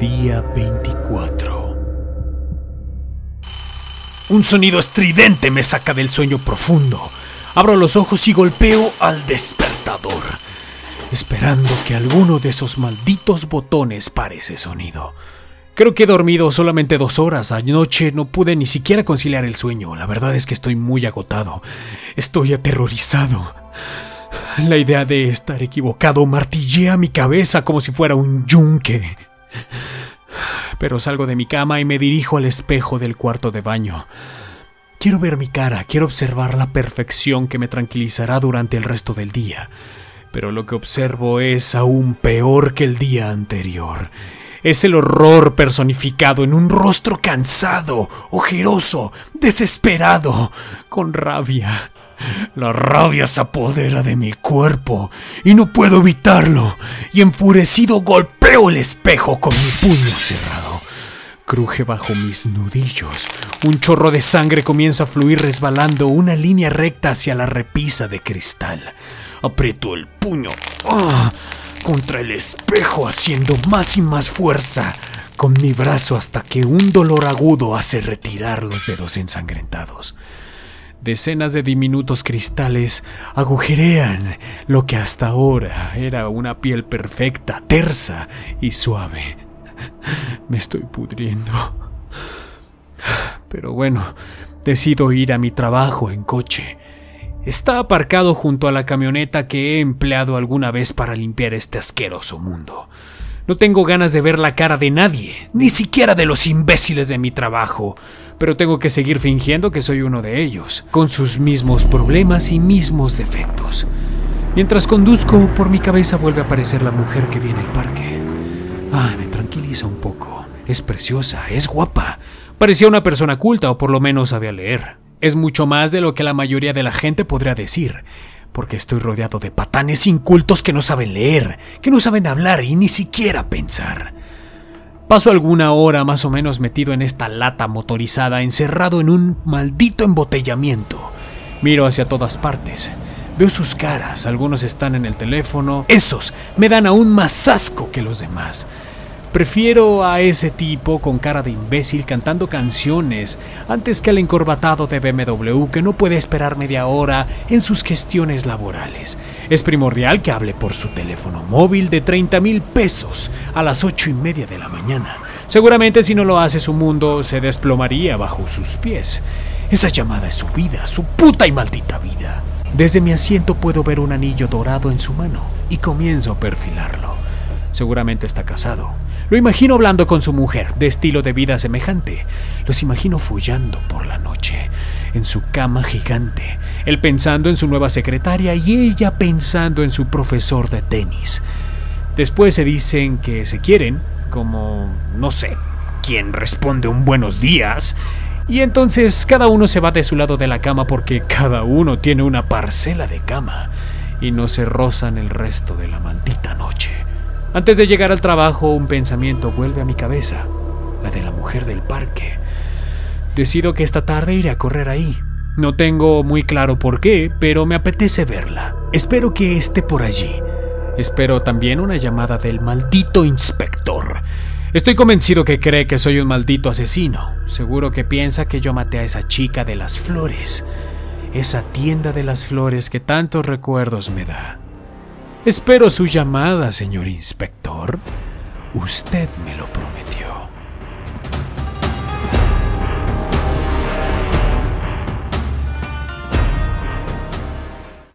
Día 24. Un sonido estridente me saca del sueño profundo. Abro los ojos y golpeo al despertador, esperando que alguno de esos malditos botones pare ese sonido. Creo que he dormido solamente dos horas. Anoche no pude ni siquiera conciliar el sueño. La verdad es que estoy muy agotado. Estoy aterrorizado. La idea de estar equivocado martillea mi cabeza como si fuera un yunque. Pero salgo de mi cama y me dirijo al espejo del cuarto de baño. Quiero ver mi cara, quiero observar la perfección que me tranquilizará durante el resto del día. Pero lo que observo es aún peor que el día anterior. Es el horror personificado en un rostro cansado, ojeroso, desesperado, con rabia. La rabia se apodera de mi cuerpo y no puedo evitarlo, y enfurecido golpeo el espejo con mi puño cerrado. Cruje bajo mis nudillos. Un chorro de sangre comienza a fluir resbalando una línea recta hacia la repisa de cristal. Aprieto el puño ¡ah! contra el espejo haciendo más y más fuerza con mi brazo hasta que un dolor agudo hace retirar los dedos ensangrentados. Decenas de diminutos cristales agujerean lo que hasta ahora era una piel perfecta, tersa y suave. Me estoy pudriendo. Pero bueno, decido ir a mi trabajo en coche. Está aparcado junto a la camioneta que he empleado alguna vez para limpiar este asqueroso mundo. No tengo ganas de ver la cara de nadie, ni siquiera de los imbéciles de mi trabajo, pero tengo que seguir fingiendo que soy uno de ellos, con sus mismos problemas y mismos defectos. Mientras conduzco, por mi cabeza vuelve a aparecer la mujer que viene al parque. Ah, me tranquiliza un poco. Es preciosa, es guapa. Parecía una persona culta o por lo menos sabía leer. Es mucho más de lo que la mayoría de la gente podría decir, porque estoy rodeado de patanes incultos que no saben leer, que no saben hablar y ni siquiera pensar. Paso alguna hora más o menos metido en esta lata motorizada, encerrado en un maldito embotellamiento. Miro hacia todas partes. Veo sus caras, algunos están en el teléfono. Esos me dan aún más asco que los demás. Prefiero a ese tipo con cara de imbécil cantando canciones antes que al encorbatado de BMW que no puede esperar media hora en sus gestiones laborales. Es primordial que hable por su teléfono móvil de 30 mil pesos a las ocho y media de la mañana. Seguramente si no lo hace su mundo se desplomaría bajo sus pies. Esa llamada es su vida, su puta y maldita vida. Desde mi asiento puedo ver un anillo dorado en su mano y comienzo a perfilarlo. Seguramente está casado. Lo imagino hablando con su mujer, de estilo de vida semejante. Los imagino follando por la noche, en su cama gigante, él pensando en su nueva secretaria y ella pensando en su profesor de tenis. Después se dicen que se quieren, como, no sé, quién responde un buenos días. Y entonces cada uno se va de su lado de la cama porque cada uno tiene una parcela de cama y no se rozan el resto de la maldita noche. Antes de llegar al trabajo, un pensamiento vuelve a mi cabeza, la de la mujer del parque. Decido que esta tarde iré a correr ahí. No tengo muy claro por qué, pero me apetece verla. Espero que esté por allí. Espero también una llamada del maldito inspector. Estoy convencido que cree que soy un maldito asesino. Seguro que piensa que yo maté a esa chica de las flores. Esa tienda de las flores que tantos recuerdos me da. Espero su llamada, señor inspector. Usted me lo prometió.